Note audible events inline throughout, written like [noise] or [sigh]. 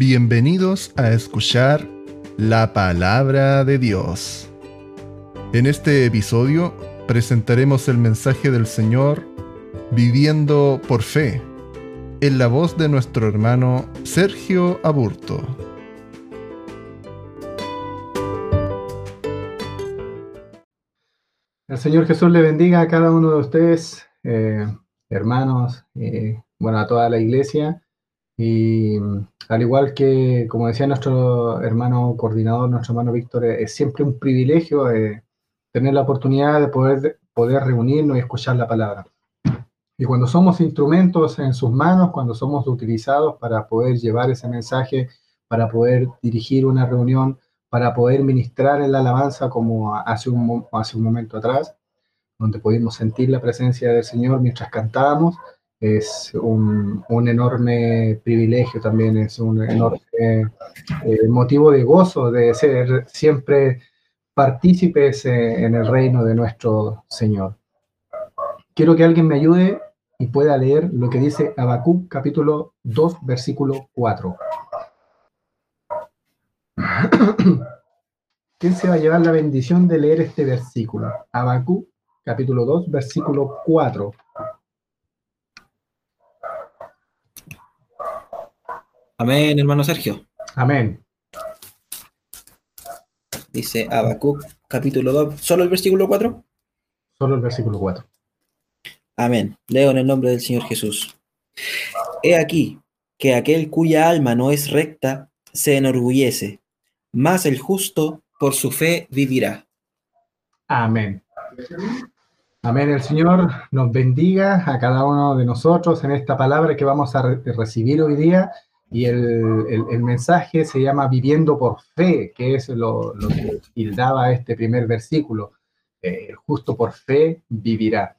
Bienvenidos a escuchar la palabra de Dios. En este episodio presentaremos el mensaje del Señor Viviendo por Fe, en la voz de nuestro hermano Sergio Aburto. El Señor Jesús le bendiga a cada uno de ustedes, eh, hermanos, y bueno, a toda la iglesia. Y al igual que, como decía nuestro hermano coordinador, nuestro hermano Víctor, es siempre un privilegio eh, tener la oportunidad de poder, poder reunirnos y escuchar la palabra. Y cuando somos instrumentos en sus manos, cuando somos utilizados para poder llevar ese mensaje, para poder dirigir una reunión, para poder ministrar en la alabanza como hace un, hace un momento atrás, donde pudimos sentir la presencia del Señor mientras cantábamos, es un, un, enorme privilegio también, es un enorme eh, motivo de gozo de ser siempre partícipes eh, en el reino de nuestro Señor. Quiero que alguien me ayude y pueda leer lo que dice Habacuc capítulo 2, versículo 4. [clears throat] ¿Quién se va a llevar la bendición de leer este versículo? Habacuc capítulo 2, versículo 4. Amén, hermano Sergio. Amén. Dice Habacuc, capítulo 2, ¿solo el versículo 4? Solo el versículo 4. Amén. Leo en el nombre del Señor Jesús. He aquí que aquel cuya alma no es recta se enorgullece, mas el justo por su fe vivirá. Amén. Amén. El Señor nos bendiga a cada uno de nosotros en esta palabra que vamos a re recibir hoy día y el, el, mensaje se llama Viviendo por Fe, que es lo, lo que tildaba este primer versículo. Eh, justo por fe vivirá.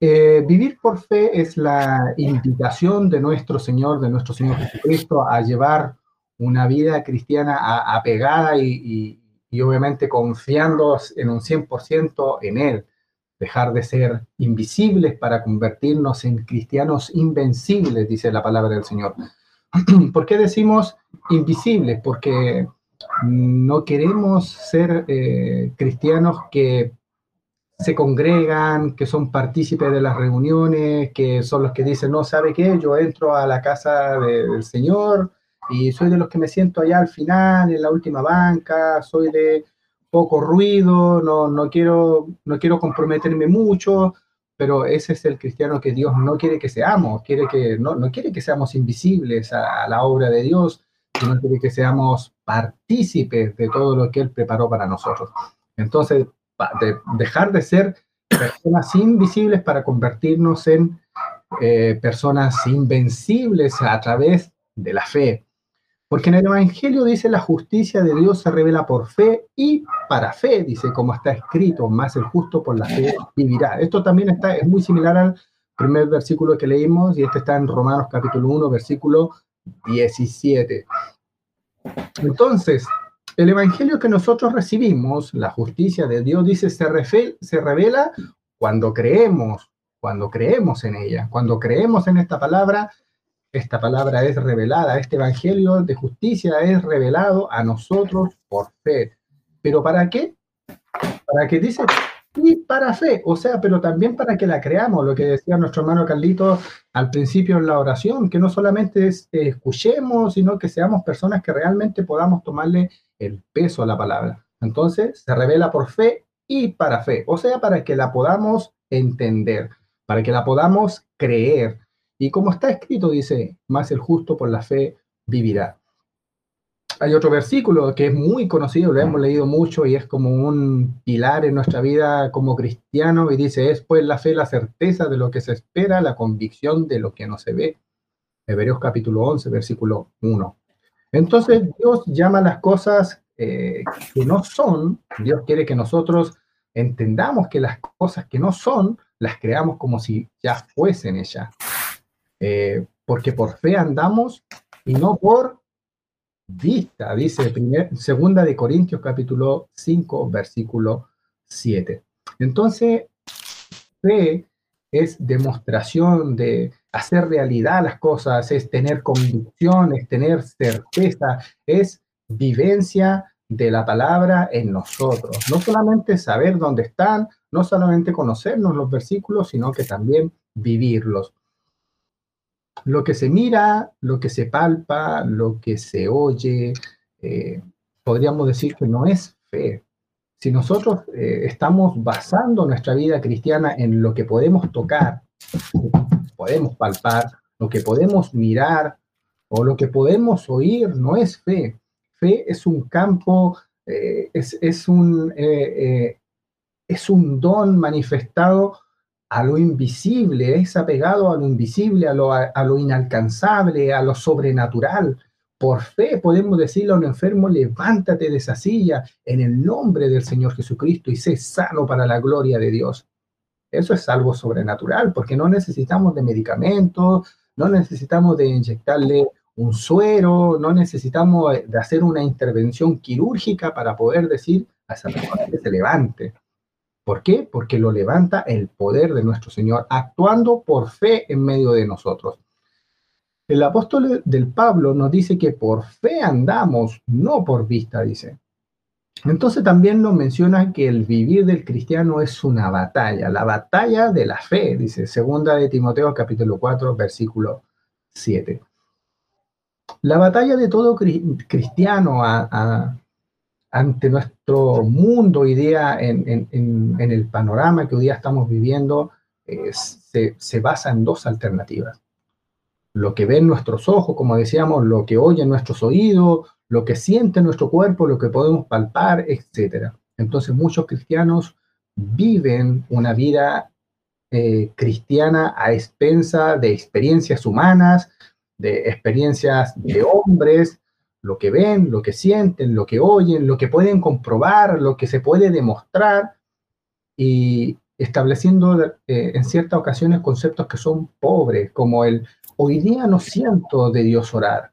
Eh, vivir por fe es la invitación de nuestro Señor, de nuestro Señor Jesucristo, a llevar una vida cristiana apegada y, y, y obviamente confiando en un 100% en Él. Dejar de ser invisibles para convertirnos en cristianos invencibles, dice la palabra del Señor. [clears throat] ¿Por qué decimos invisibles? Porque no queremos ser eh, cristianos que se congregan, que son partícipes de las reuniones, que son los que dicen, no, ¿sabe qué? Yo entro a la casa de, del Señor y soy de los que me siento allá al final, en la última banca, soy de poco ruido, no, no, quiero, no quiero comprometerme mucho, pero ese es el cristiano que Dios no quiere que seamos, quiere que, no, no quiere que seamos invisibles a, la obra de Dios, sino que seamos partícipes de todo lo que Él preparó para nosotros. Entonces, de dejar de ser personas invisibles para convertirnos en eh, personas invencibles a través de la fe. Porque en el Evangelio dice la justicia de Dios se revela por fe y para fe, dice como está escrito, más el justo por la fe vivirá. Esto también está, es muy similar al primer versículo que leímos y este está en Romanos capítulo 1, versículo 17. Entonces, el Evangelio que nosotros recibimos, la justicia de Dios, dice, se, refe, se revela cuando creemos, cuando creemos en ella, cuando creemos en esta palabra, esta palabra es revelada, este Evangelio de justicia es revelado a nosotros por fe. ¿Pero para qué? Para que dice, y para fe, o sea, pero también para que la creamos, lo que decía nuestro hermano Carlito al principio en la oración, que no solamente es, escuchemos, sino que seamos personas que realmente podamos tomarle el peso a la palabra. Entonces, se revela por fe y para fe, o sea, para que la podamos entender, para que la podamos creer. Y como está escrito, dice, más el justo por la fe vivirá. Hay otro versículo que es muy conocido, lo hemos leído mucho y es como un pilar en nuestra vida como cristiano y dice, es pues la fe la certeza de lo que se espera, la convicción de lo que no se ve. Hebreos capítulo 11, versículo 1. Entonces Dios llama las cosas eh, que no son, Dios quiere que nosotros entendamos que las cosas que no son, las creamos como si ya fuesen ellas. Eh, porque por fe andamos y no por vista, dice primer, segunda de Corintios capítulo 5, versículo 7. Entonces, fe es demostración de hacer realidad las cosas, es tener convicción, es tener certeza, es vivencia de la palabra en nosotros. No solamente saber dónde están, no solamente conocernos los versículos, sino que también vivirlos. Lo que se mira, lo que se palpa, lo que se oye, eh, podríamos decir que no es fe, si nosotros eh, estamos basando nuestra vida cristiana en lo que podemos tocar, podemos palpar, lo que podemos mirar o lo que podemos oír, no es fe. Fe es un campo, eh, es, un, eh, es un don manifestado a lo invisible, es apegado a lo invisible, a lo, a lo inalcanzable, a lo sobrenatural. Por fe podemos decirle a un enfermo, levántate de esa silla en el nombre del Señor Jesucristo y sé sano para la gloria de Dios. Eso es algo sobrenatural, porque no necesitamos de medicamentos, no necesitamos de inyectarle un suero, no necesitamos de hacer una intervención quirúrgica para poder decir a esa persona que se levante. ¿Por qué? Porque lo levanta el poder de nuestro Señor, actuando por fe en medio de nosotros. El apóstol del Pablo nos dice que por fe andamos, no por vista, dice. Entonces también nos menciona que el vivir del cristiano es una batalla, la batalla de la fe, dice segunda de Timoteo capítulo 4 versículo 7. La batalla de todo cristiano ante nuestro mundo hoy día, en, el panorama que hoy día estamos viviendo, se basa en dos alternativas lo que ven nuestros ojos, como decíamos, lo que oyen nuestros oídos, lo que siente nuestro cuerpo, lo que podemos palpar, etc. Entonces muchos cristianos viven una vida eh, cristiana a expensa de experiencias humanas, de experiencias de hombres, lo que ven, lo que sienten, lo que oyen, lo que pueden comprobar, lo que se puede demostrar, y estableciendo eh, en ciertas ocasiones conceptos que son pobres, como el Hoy día no siento de Dios orar.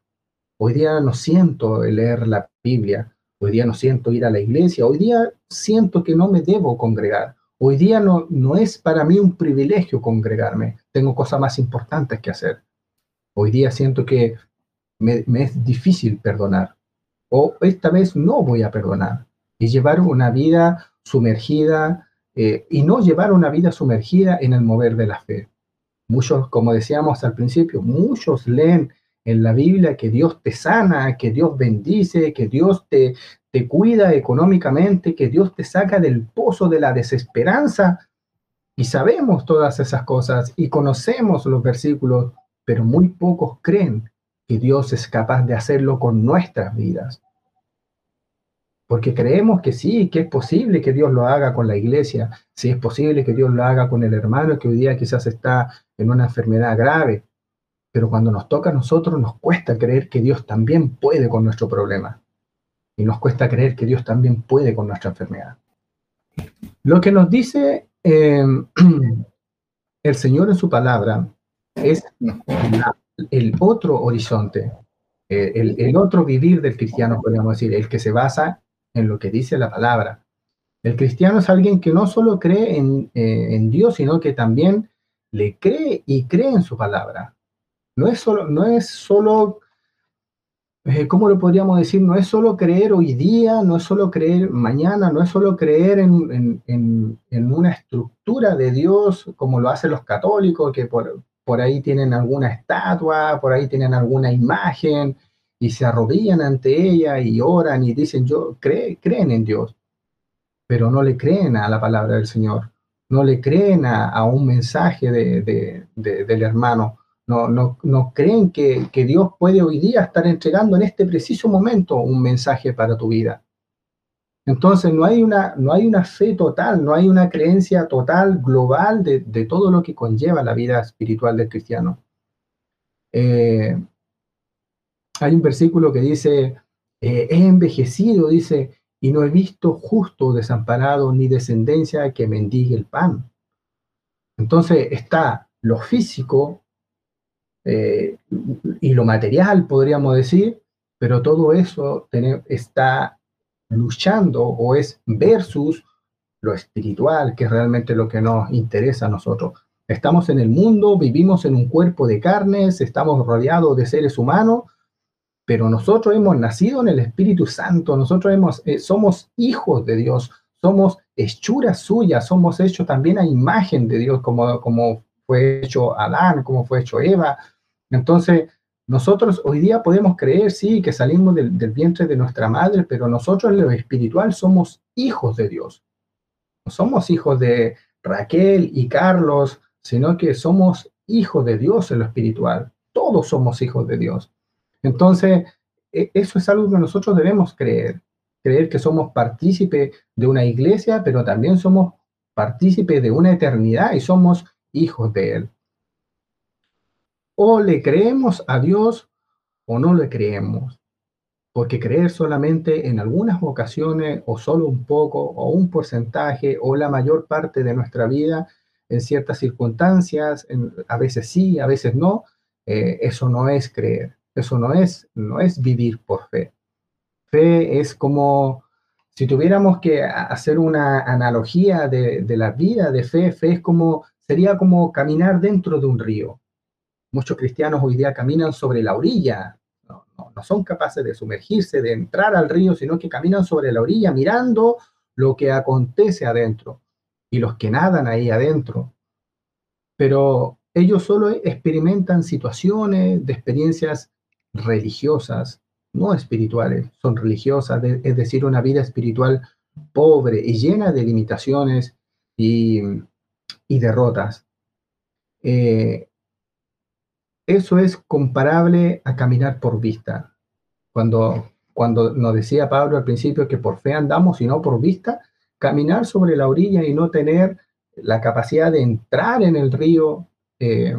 Hoy día no siento leer la Biblia. Hoy día no siento ir a la iglesia. Hoy día siento que no me debo congregar. Hoy día no, no es para mí un privilegio congregarme. Tengo cosas más importantes que hacer. Hoy día siento que me, es difícil perdonar. O esta vez no voy a perdonar. Y llevar una vida sumergida eh, y no llevar una vida sumergida en el mover de la fe. Muchos, como decíamos al principio, muchos leen en la Biblia que Dios te sana, que Dios bendice, que Dios te, te cuida económicamente, que Dios te saca del pozo de la desesperanza. Y sabemos todas esas cosas y conocemos los versículos, pero muy pocos creen que Dios es capaz de hacerlo con nuestras vidas porque creemos que sí, que es posible que Dios lo haga con la iglesia, si es posible que Dios lo haga con el hermano que hoy día quizás está en una enfermedad grave, pero cuando nos toca a nosotros nos cuesta creer que Dios también puede con nuestro problema y nos cuesta creer que Dios también puede con nuestra enfermedad. Lo que nos dice eh, [clears throat] el Señor en su palabra es el otro horizonte, eh, el, el, otro vivir del cristiano, podríamos decir, el que se basa en lo que dice la palabra. El cristiano es alguien que no solo cree en, eh, Dios, sino que también le cree y cree en su palabra. No es solo, no es solo eh, ¿cómo lo podríamos decir? No es solo creer hoy día, no es solo creer mañana, no es solo creer en, en, una estructura de Dios como lo hacen los católicos, que por, por ahí tienen alguna estatua, por ahí tienen alguna imagen, y se arrodillan ante ella y oran y dicen, yo creen en Dios, pero no le creen a la palabra del Señor, no le creen a, un mensaje de, del hermano, no, no, no creen que, que, Dios puede hoy día estar entregando en este preciso momento un mensaje para tu vida. Entonces no hay una, no hay una fe total, no hay una creencia total, global de, todo lo que conlleva la vida espiritual del cristiano. Eh, hay un versículo que dice, eh, he envejecido, dice, y no he visto justo desamparado ni descendencia que mendigue el pan. Entonces está lo físico eh, y lo material, podríamos decir, pero todo eso está luchando o es versus lo espiritual, que es realmente lo que nos interesa a nosotros. Estamos en el mundo, vivimos en un cuerpo de carnes, estamos rodeados de seres humanos, pero nosotros hemos nacido en el Espíritu Santo, nosotros hemos, eh, somos hijos de Dios, somos hechuras suyas, somos hechos también a imagen de Dios, como, como fue hecho Adán, como fue hecho Eva. Entonces, nosotros hoy día podemos creer, sí, que salimos del, vientre de nuestra madre, pero nosotros en lo espiritual somos hijos de Dios. No somos hijos de Raquel y Carlos, sino que somos hijos de Dios en lo espiritual. Todos somos hijos de Dios. Entonces, e, eso es algo que nosotros debemos creer. Creer que somos partícipe de una iglesia, pero también somos partícipe de una eternidad y somos hijos de Él. O le creemos a Dios o no le creemos. Porque creer solamente en algunas ocasiones o solo un poco o un porcentaje o la mayor parte de nuestra vida en ciertas circunstancias, a veces sí, a veces no, eh, eso no es creer, eso no es, no es vivir por fe. Fe es como, si tuviéramos que hacer una analogía de, la vida de fe, fe es como, sería como caminar dentro de un río. Muchos cristianos hoy día caminan sobre la orilla, no, no son capaces de sumergirse, de entrar al río, sino que caminan sobre la orilla mirando lo que acontece adentro y los que nadan ahí adentro. Pero ellos solo experimentan situaciones de experiencias religiosas, no espirituales, son religiosas, es decir, una vida espiritual pobre y llena de limitaciones y, derrotas. Eh, eso es comparable a caminar por vista. Cuando, cuando nos decía Pablo al principio que por fe andamos y no por vista, caminar sobre la orilla y no tener la capacidad de entrar en el río eh,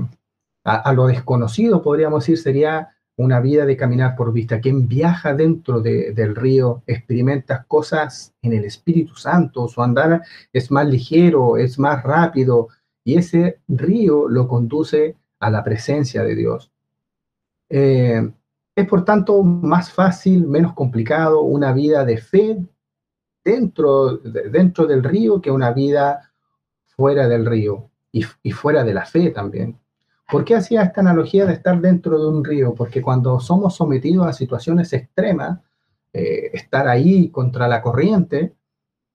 a, lo desconocido, podríamos decir, sería una vida de caminar por vista. Quien viaja dentro del río experimenta cosas en el Espíritu Santo, su andar es más ligero, es más rápido, y ese río lo conduce a la presencia de Dios. Eh, es por tanto más fácil, menos complicado, una vida de fe dentro, dentro del río que una vida fuera del río y, fuera de la fe también. ¿Por qué hacía esta analogía de estar dentro de un río? Porque cuando somos sometidos a situaciones extremas, eh, estar ahí contra la corriente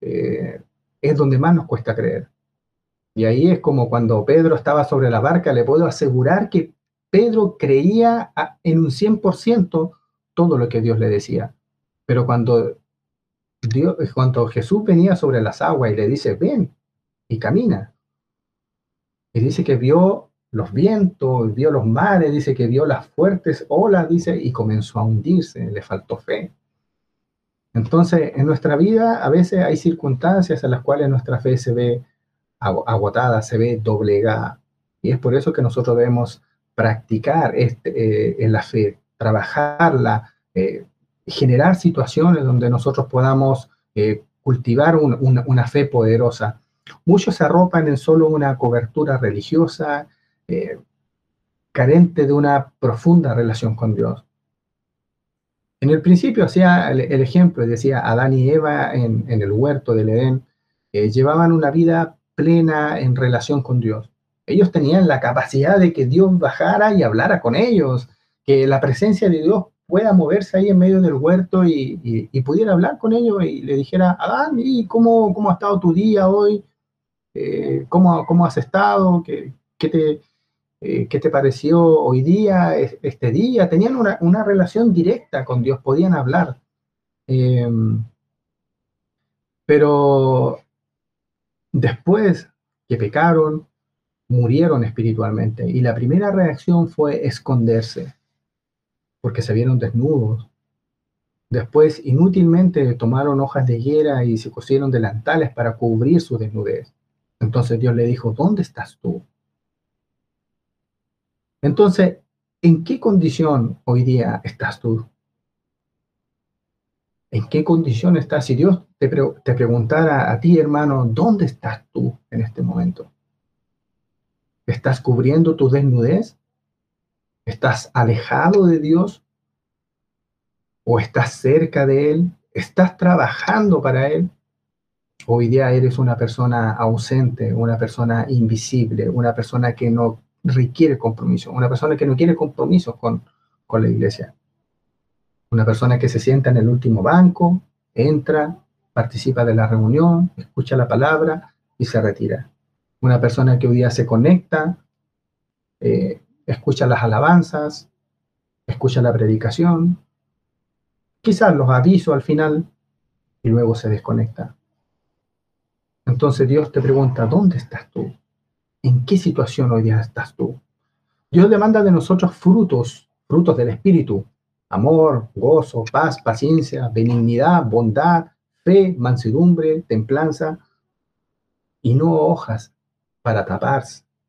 eh, es donde más nos cuesta creer. Y ahí es como cuando Pedro estaba sobre la barca, le puedo asegurar que Pedro creía en un 100% todo lo que Dios le decía. Pero cuando Dios, cuando Jesús venía sobre las aguas y le dice, ven y camina. Y dice que vio los vientos, vio los mares, dice que vio las fuertes olas, dice, y comenzó a hundirse, le faltó fe. Entonces, en nuestra vida a veces hay circunstancias en las cuales nuestra fe se ve agotada, se ve doblegada. Y es por eso que nosotros debemos practicar este, eh, en la fe, trabajarla, eh, generar situaciones donde nosotros podamos eh, cultivar una fe poderosa. Muchos se arropan en solo una cobertura religiosa, eh, carente de una profunda relación con Dios. En el principio hacía el, ejemplo, decía Adán y Eva en, el huerto del Edén, llevaban una vida plena en relación con Dios. Ellos tenían la capacidad de que Dios bajara y hablara con ellos, que la presencia de Dios pueda moverse ahí en medio del huerto y, pudiera hablar con ellos y le dijera, Adán, ¿y cómo, cómo ha estado tu día hoy? Eh, ¿cómo, ¿cómo, has estado? ¿Qué, qué te, eh, ¿Qué te pareció hoy día, este día? Tenían una, una relación directa con Dios, podían hablar. Em, pero después que pecaron, murieron espiritualmente. Y la primera reacción fue esconderse porque se vieron desnudos. Después, inútilmente tomaron hojas de higuera y se cosieron delantales para cubrir su desnudez. Entonces Dios le dijo, ¿dónde estás tú? Entonces, ¿en qué condición hoy día estás tú? ¿En qué condición estás? Si Dios te, te preguntara a ti, hermano, ¿dónde estás tú en este momento? ¿Estás cubriendo tu desnudez? ¿Estás alejado de Dios? ¿O estás cerca de Él? ¿Estás trabajando para Él? Hoy día eres una persona ausente, una persona invisible, una persona que no requiere compromiso, una persona que no quiere compromiso con, con la iglesia. Una persona que se sienta en el último banco, entra, participa de la reunión, escucha la palabra y se retira. Una persona que hoy día se conecta, eh, escucha las alabanzas, escucha la predicación, quizás los avisos al final y luego se desconecta. Entonces Dios te pregunta, ¿dónde estás tú? ¿En qué situación hoy día estás tú? Dios demanda de nosotros frutos, frutos del Espíritu, amor, gozo, paz, paciencia, benignidad, bondad, fe, mansedumbre, templanza, y no hojas para tapar,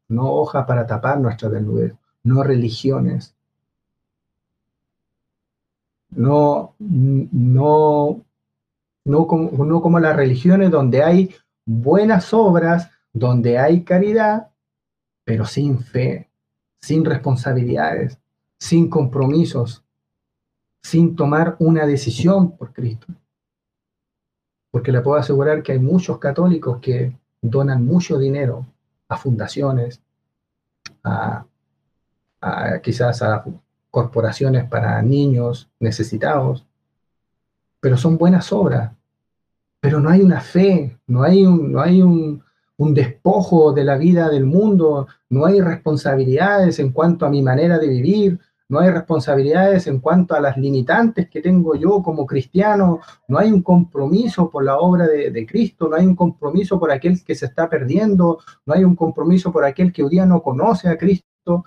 no hojas para tapar nuestra desnudez, no religiones, no, no, no como, no como las religiones donde hay buenas obras, donde hay caridad, pero sin fe, sin responsabilidades, sin compromisos, sin tomar una decisión por Cristo. Porque le puedo asegurar que hay muchos católicos que donan mucho dinero a fundaciones, a, quizás a corporaciones para niños necesitados, pero son buenas obras. Pero no hay una fe, no hay un, no hay un, un despojo de la vida del mundo, no hay responsabilidades en cuanto a mi manera de vivir, no hay responsabilidades en cuanto a las limitantes que tengo yo como cristiano, no hay un compromiso por la obra de, Cristo, no hay un compromiso por aquel que se está perdiendo, no hay un compromiso por aquel que hoy día no conoce a Cristo.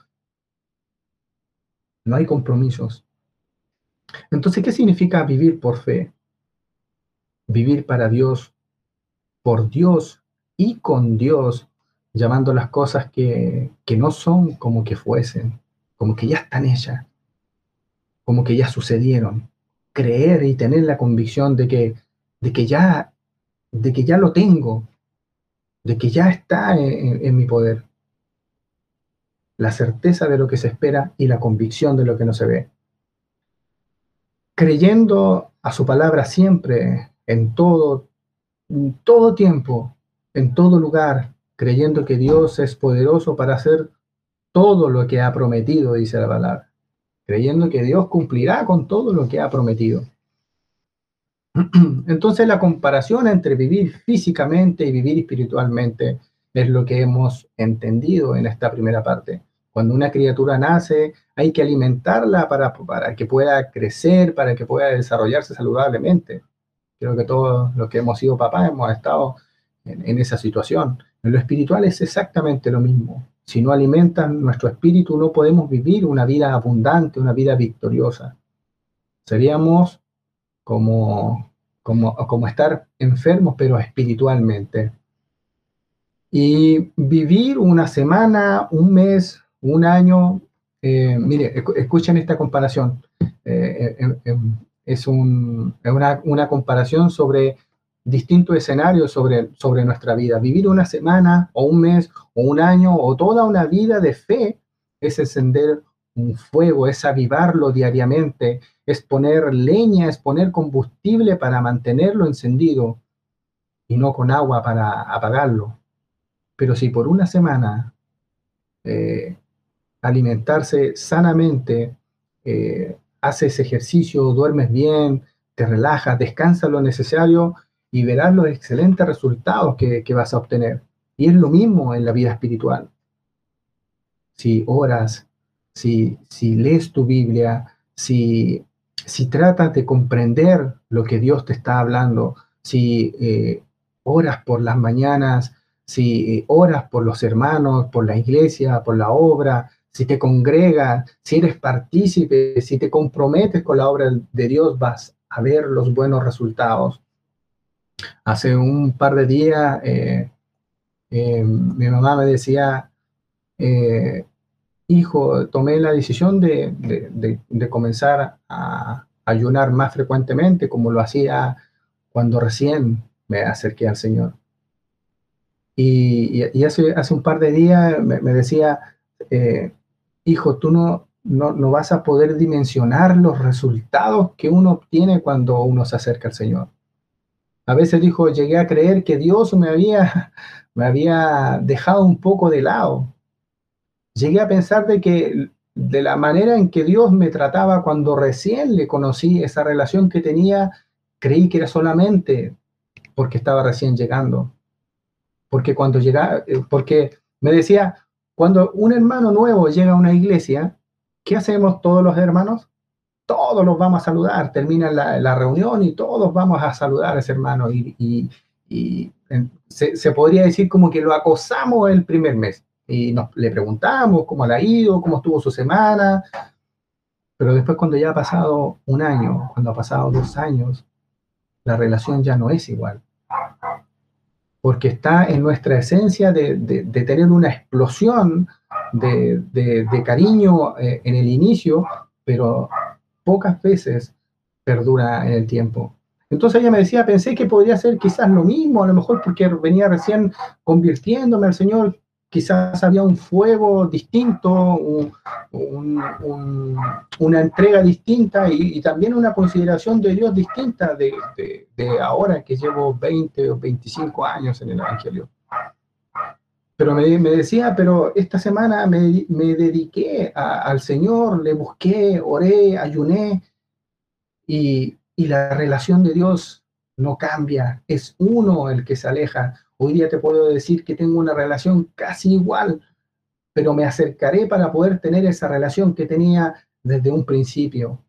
No hay compromisos. Entonces, ¿qué significa vivir por fe? Vivir para Dios, por Dios y con Dios, llamando las cosas que, que no son como que fuesen como que ya están hechas, como que ya sucedieron. Creer y tener la convicción de que, de que, ya, de que ya lo tengo, de que ya está en, mi poder. La certeza de lo que se espera y la convicción de lo que no se ve. Creyendo a su palabra siempre, en todo, en todo tiempo, en todo lugar, creyendo que Dios es poderoso para hacer todo lo que ha prometido, dice la palabra, creyendo que Dios cumplirá con todo lo que ha prometido. [clears throat] Entonces la comparación entre vivir físicamente y vivir espiritualmente es lo que hemos entendido en esta primera parte. Cuando una criatura nace, hay que alimentarla para, para que pueda crecer, para que pueda desarrollarse saludablemente. Creo que todos los que hemos sido papás hemos estado en, en esa situación. En lo espiritual es exactamente lo mismo. Si no alimentan nuestro espíritu, no podemos vivir una vida abundante, una vida victoriosa. Seríamos como, como, como estar enfermos, pero espiritualmente. Y vivir una semana, un mes, un año, eh, mire, escuchen esta comparación. Eh, eh, es, un, una, una comparación sobre distintos escenarios sobre, sobre nuestra vida. Vivir una semana o un mes o un año o toda una vida de fe es encender un fuego, es avivarlo diariamente, es poner leña, es poner combustible para mantenerlo encendido y no con agua para apagarlo. Pero si por una semana eh, alimentarse sanamente, eh, haces ejercicio, duermes bien, te relajas, descansa lo necesario, y verás los excelentes resultados que, vas a obtener. Y es lo mismo en la vida espiritual. Si oras, si, si lees tu Biblia, si, si tratas de comprender lo que Dios te está hablando, si eh, oras por las mañanas, si eh, oras por los hermanos, por la iglesia, por la obra, si te congregas, si eres partícipe, si te comprometes con la obra de Dios, vas a ver los buenos resultados. Hace un par de días eh, eh, mi mamá me decía, eh, hijo, tomé la decisión de, comenzar a ayunar más frecuentemente como lo hacía cuando recién me acerqué al Señor. Y, hace, un par de días me, decía, hijo, tú no, vas a poder dimensionar los resultados que uno obtiene cuando uno se acerca al Señor. A veces dijo, llegué a creer que Dios me había, [laughs] me había dejado un poco de lado. Llegué a pensar de que de la manera en que Dios me trataba cuando recién le conocí, esa relación que tenía, creí que era solamente porque estaba recién llegando. Porque cuando llega, eh, porque me decía, cuando un hermano nuevo llega a una iglesia, ¿qué hacemos todos los hermanos? Todos los vamos a saludar, termina la, reunión y todos vamos a saludar a ese hermano. Y, se, podría decir como que lo acosamos el primer mes y nos, le preguntamos cómo le ha ido, cómo estuvo su semana. Pero después cuando ya ha pasado un año, cuando ha pasado dos años, la relación ya no es igual. Porque está en nuestra esencia de, tener una explosión de, de cariño eh, en el inicio, pero pocas veces perdura en el tiempo. Entonces ella me decía, pensé que podría ser quizás lo mismo, a lo mejor porque venía recién convirtiéndome al Señor, quizás había un fuego distinto, una entrega distinta y, también una consideración de Dios distinta de, ahora que llevo 20 o 25 años en el Evangelio. Pero me, decía, pero esta semana me, dediqué al Señor, le busqué, oré, ayuné y, y la relación de Dios no cambia, es uno el que se aleja Hoy día te puedo decir que tengo una relación casi igual, pero me acercaré para poder tener esa relación que tenía desde un principio.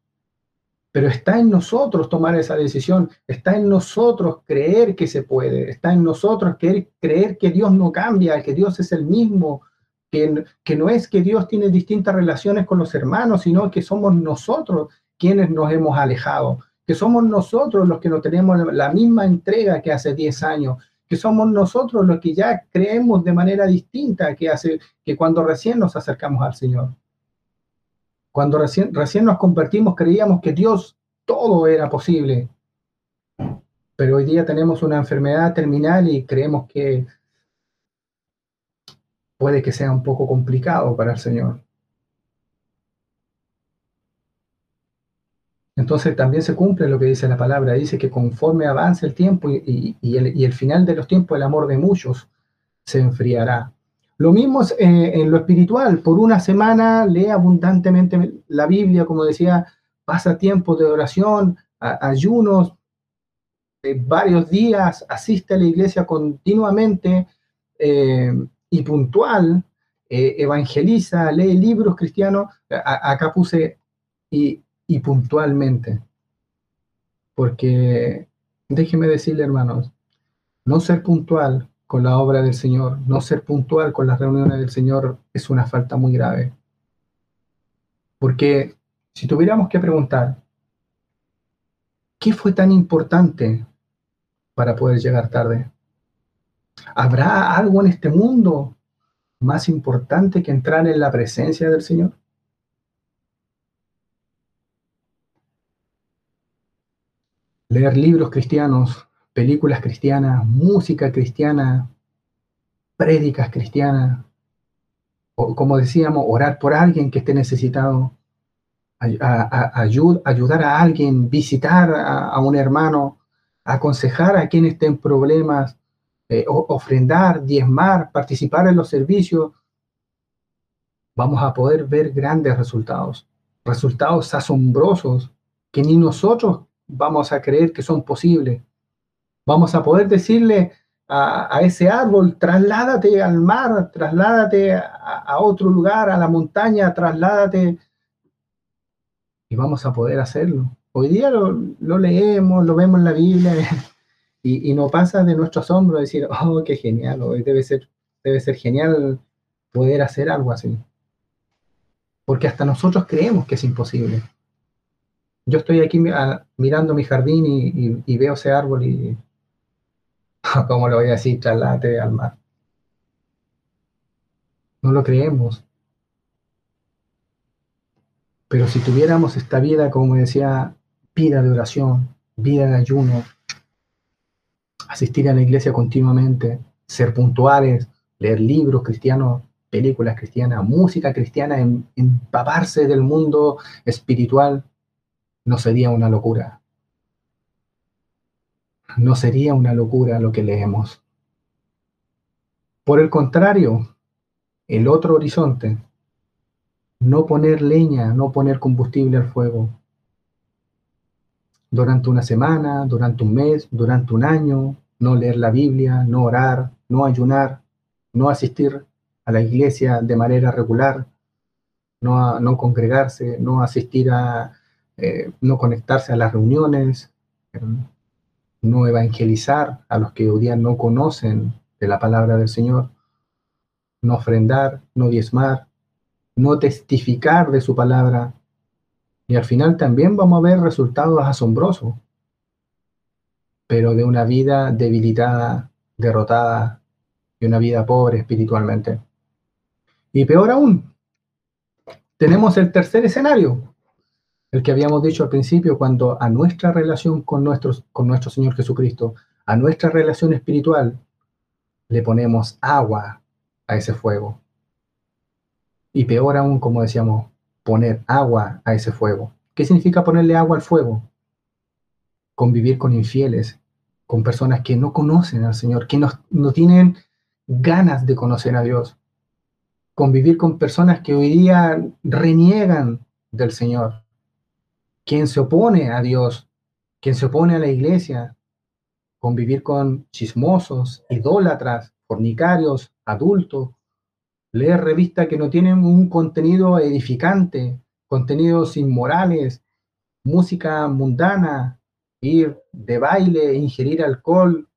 Pero está en nosotros tomar esa decisión, está en nosotros creer que se puede, está en nosotros creer, creer que Dios no cambia, que Dios es el mismo, que, que no es que Dios tiene distintas relaciones con los hermanos, sino que somos nosotros quienes nos hemos alejado, que somos nosotros los que no tenemos la misma entrega que hace 10 años, que somos nosotros los que ya creemos de manera distinta que, hace, que cuando recién nos acercamos al Señor. Cuando recién, recién nos convertimos creíamos que Dios todo era posible, pero hoy día tenemos una enfermedad terminal y creemos que puede que sea un poco complicado para el Señor. Entonces también se cumple lo que dice la palabra, dice que conforme avance el tiempo y, el, final de los tiempos, el amor de muchos se enfriará. Lo mismo eh, en lo espiritual, por una semana lee abundantemente la Biblia, como decía, pasa tiempo de oración, ayunos, de varios días, asiste a la iglesia continuamente eh, y puntual, eh, evangeliza, lee libros cristianos. acá puse y y puntualmente. Porque déjeme decirle, hermanos, no ser puntual con la obra del Señor, no ser puntual con las reuniones del Señor es una falta muy grave. Porque si tuviéramos que preguntar, ¿qué fue tan importante para poder llegar tarde? ¿Habrá algo en este mundo más importante que entrar en la presencia del Señor? leer libros cristianos, películas cristianas, música cristiana, prédicas cristianas, o como decíamos, orar por alguien que esté necesitado, ayudar a alguien, visitar a, un hermano, aconsejar a quien esté en problemas, eh, ofrendar, diezmar, participar en los servicios, vamos a poder ver grandes resultados, resultados asombrosos que ni nosotros vamos a creer que son posibles. Vamos a poder decirle a, ese árbol, trasládate al mar, trasládate a, otro lugar, a la montaña, trasládate. Y vamos a poder hacerlo. Hoy día lo, leemos, lo vemos en la Biblia [laughs] y, no pasa de nuestro asombro decir, oh, qué genial, hoy debe ser, debe ser genial poder hacer algo así. Porque hasta nosotros creemos que es imposible yo estoy aquí mirando mi jardín y, veo ese árbol y, [laughs] ¿cómo lo voy a decir? Traslate al mar. No lo creemos. Pero si tuviéramos esta vida, como decía, vida de oración, vida de ayuno, asistir a la iglesia continuamente, ser puntuales, leer libros cristianos, películas cristianas, música cristiana, empaparse del mundo espiritual, no sería una locura. No sería una locura lo que leemos. Por el contrario, el otro horizonte, no poner leña, no poner combustible al fuego. Durante una semana, durante un mes, durante un año, no leer la Biblia, no orar, no ayunar, no asistir a la iglesia de manera regular, no, congregarse, no asistir a, eh, no conectarse a las reuniones, no evangelizar a los que hoy día no conocen de la palabra del Señor, no ofrendar, no diezmar, no testificar de su palabra. Y al final también vamos a ver resultados asombrosos, pero de una vida debilitada, derrotada, y una vida pobre espiritualmente. Y peor aún, tenemos el tercer escenario, el que habíamos dicho al principio, cuando a nuestra relación con, nuestros, con nuestro Señor Jesucristo, a nuestra relación espiritual, le ponemos agua a ese fuego. Y peor aún, como decíamos, poner agua a ese fuego. ¿Qué significa ponerle agua al fuego? Convivir con infieles, con personas que no conocen al Señor, que no, no tienen ganas de conocer a Dios. Convivir con personas que hoy día reniegan del Señor. Quien se opone a Dios, quien se opone a la iglesia. Convivir con chismosos, idólatras, fornicarios, adultos, leer revistas que no tienen un contenido edificante, contenidos inmorales, música mundana, ir de baile, ingerir alcohol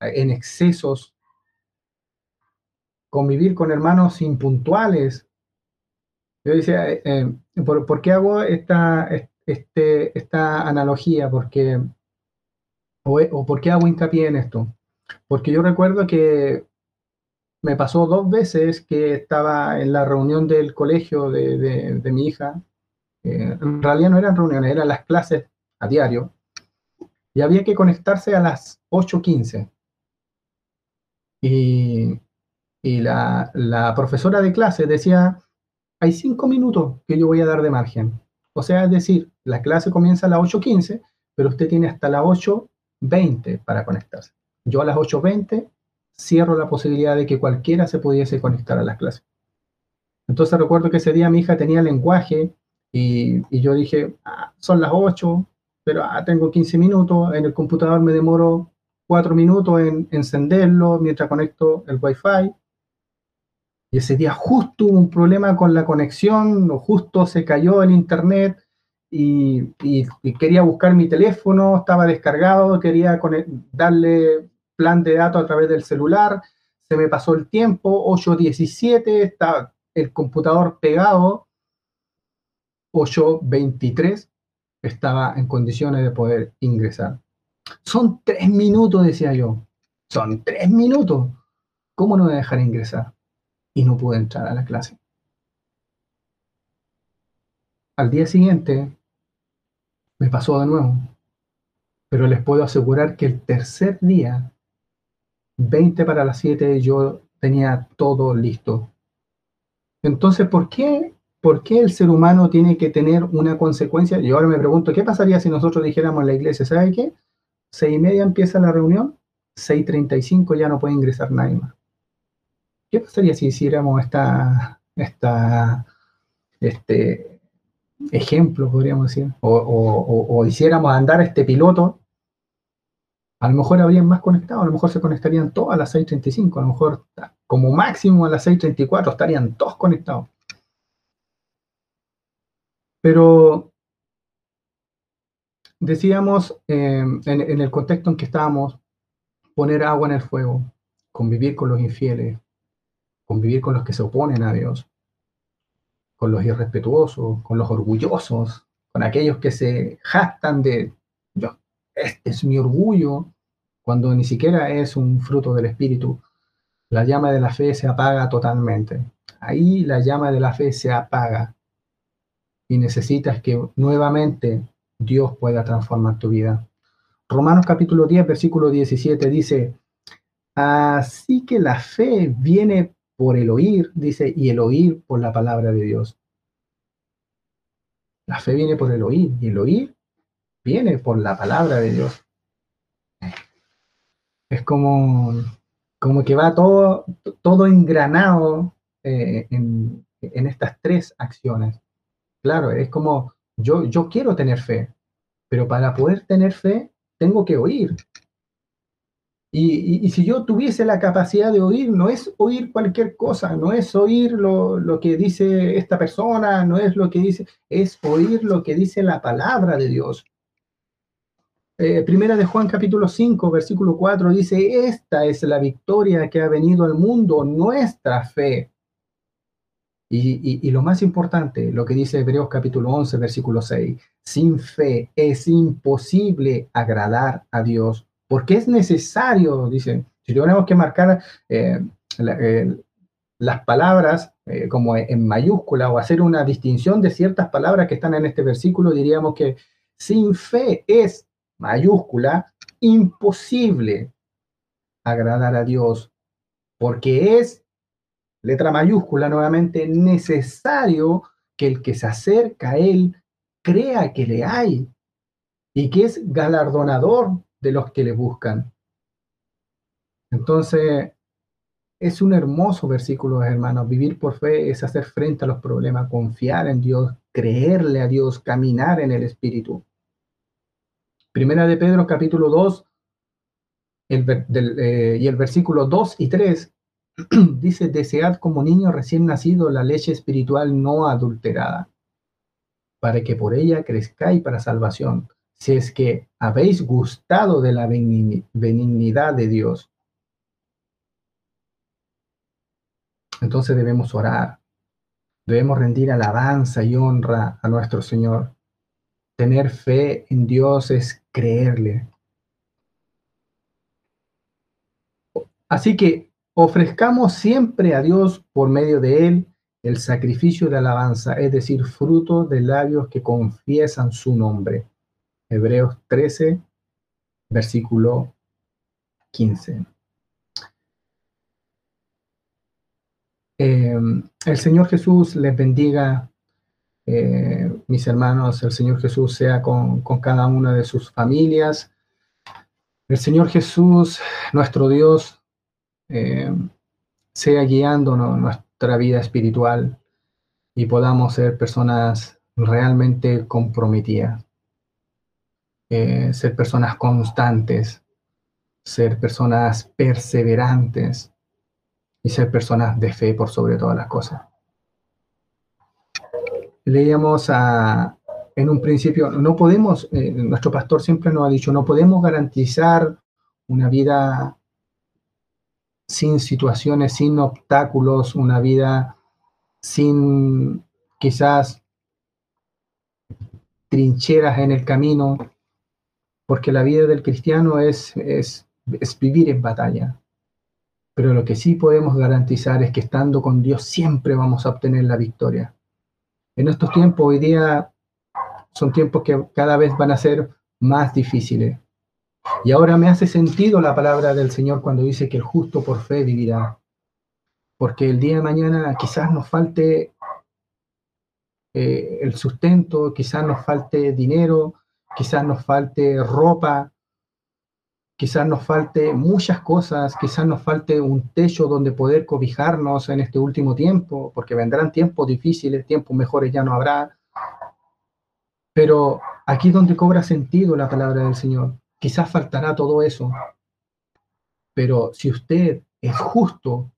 en excesos, convivir con hermanos impuntuales. Yo decía, eh, eh, ¿por, qué hago esta, este, esta analogía? Porque, o, o por qué hago hincapié en esto? Porque yo recuerdo que me pasó dos veces que estaba en la reunión del colegio de, mi hija. Eh, en realidad no eran reuniones, eran las clases a diario. Y había que conectarse a las 8.15. Y, y la, la, profesora de clase decía, hay cinco minutos que yo voy a dar de margen. O sea, es decir, la clase comienza a las 8.15, pero usted tiene hasta las 8.20 para conectarse. Yo a las 8.20 cierro la posibilidad de que cualquiera se pudiese conectar a las clases. Entonces recuerdo que ese día mi hija tenía lenguaje y, yo dije, ah, son las 8, pero ah, tengo 15 minutos, en el computador me demoro 4 minutos en encenderlo mientras conecto el Wi-Fi. Y ese día justo hubo un problema con la conexión, o justo se cayó el internet y, quería buscar mi teléfono, estaba descargado, quería darle plan de datos a través del celular, se me pasó el tiempo, 8.17, está el computador pegado, 8.23 estaba en condiciones de poder ingresar. Son tres minutos, decía yo. Son tres minutos. ¿Cómo no a dejar ingresar? Y no pude entrar a la clase. Al día siguiente me pasó de nuevo. Pero les puedo asegurar que el tercer día 20 para las 7 yo tenía todo listo. Entonces, ¿por qué, ¿por qué el ser humano tiene que tener una consecuencia? Yo ahora me pregunto, ¿qué pasaría si nosotros dijéramos en la iglesia, ¿sabe qué? Seis y media empieza la reunión, 6.35 ya no puede ingresar nadie más. ¿Qué pasaría si hiciéramos esta, esta, este ejemplo, podríamos decir, o, o hiciéramos andar este piloto a lo mejor habrían más conectados, a lo mejor se conectarían todos a las 6.35, a lo mejor como máximo a las 6.34 estarían todos conectados. Pero decíamos eh, en, en, el contexto en que estábamos, poner agua en el fuego, convivir con los infieles, convivir con los que se oponen a Dios, con los irrespetuosos, con los orgullosos, con aquellos que se jactan de yo este es mi orgullo, cuando ni siquiera es un fruto del Espíritu, la llama de la fe se apaga totalmente. Ahí la llama de la fe se apaga y necesitas que nuevamente Dios pueda transformar tu vida. Romanos capítulo 10, versículo 17 dice, así que la fe viene por el oír, dice, y el oír por la palabra de Dios. La fe viene por el oír y el oír viene por la palabra de Dios. Es como, como que va todo, todo engranado eh, en, en estas tres acciones. Claro, es como yo, yo quiero tener fe, pero para poder tener fe tengo que oír. Y, si yo tuviese la capacidad de oír, no es oír cualquier cosa, no es oír lo, que dice esta persona, no es lo que dice, es oír lo que dice la palabra de Dios. Eh, primera de Juan capítulo 5, versículo 4 dice, esta es la victoria que ha venido al mundo, nuestra fe. Y, y, lo más importante, lo que dice Hebreos capítulo 11, versículo 6, sin fe es imposible agradar a Dios, porque es necesario, dicen, si tenemos que marcar eh, las palabras eh, como en mayúscula o hacer una distinción de ciertas palabras que están en este versículo, diríamos que sin fe es mayúscula imposible agradar a Dios, porque es, letra mayúscula nuevamente, necesario que el que se acerca a Él crea que le hay y que es galardonador de los que le buscan. Entonces, es un hermoso versículo, hermanos. Vivir por fe es hacer frente a los problemas, confiar en Dios, creerle a Dios, caminar en el Espíritu. Primera de Pedro, capítulo 2, eh, y el versículo 2 y 3 [clears throat] dice, desead como niño recién nacido la leche espiritual no adulterada, para que por ella crezcáis para salvación si es que habéis gustado de la benignidad de Dios. Entonces debemos orar, debemos rendir alabanza y honra a nuestro Señor. Tener fe en Dios es creerle. Así que ofrezcamos siempre a Dios por medio de Él el sacrificio de alabanza, es decir, fruto de labios que confiesan su nombre. Hebreos 13, versículo 15. Em, el Señor Jesús les bendiga, eh, mis hermanos, el Señor Jesús sea con, cada una de sus familias. El Señor Jesús, nuestro Dios, em, sea guiándonos nuestra vida espiritual y podamos ser personas realmente comprometidas. Eh, ser personas constantes, ser personas perseverantes y ser personas de fe por sobre todas las cosas. Leíamos en un principio, no podemos, eh, nuestro pastor siempre nos ha dicho, no podemos garantizar una vida sin situaciones, sin obstáculos, una vida sin quizás trincheras en el camino, porque la vida del cristiano es, es, vivir en batalla. Pero lo que sí podemos garantizar es que estando con Dios siempre vamos a obtener la victoria. En estos tiempos, hoy día, son tiempos que cada vez van a ser más difíciles. Y ahora me hace sentido la palabra del Señor cuando dice que el justo por fe vivirá. Porque el día de mañana quizás nos falte eh, el sustento, quizás nos falte dinero, quizás nos falte ropa, quizás nos falte muchas cosas, quizás nos falte un techo donde poder cobijarnos en este último tiempo, porque vendrán tiempos difíciles, tiempos mejores ya no habrá. Pero aquí donde cobra sentido la palabra del Señor, quizás faltará todo eso. Pero si usted es justo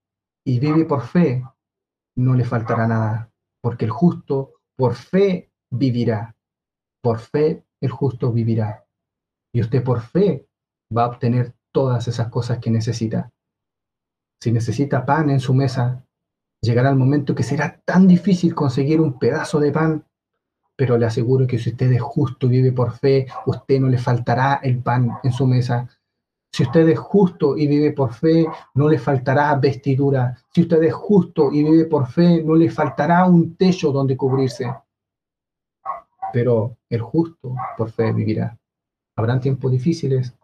y vive por fe, no le faltará nada, porque el justo por fe vivirá, por fe el justo vivirá. Y usted por fe va a obtener todas esas cosas que necesita. Si necesita pan en su mesa, llegará el momento que será tan difícil conseguir un pedazo de pan, pero le aseguro que si usted es justo y vive por fe, usted no le faltará el pan en su mesa. Si usted es justo y vive por fe, no le faltará vestidura. Si usted es justo y vive por fe, no le faltará un techo donde cubrirse pero el justo por fe vivirá. Habrán tiempos difíciles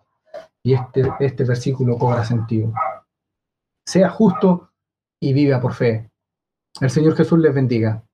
y este, este versículo cobra sentido. Sea justo y viva por fe. El Señor Jesús les bendiga.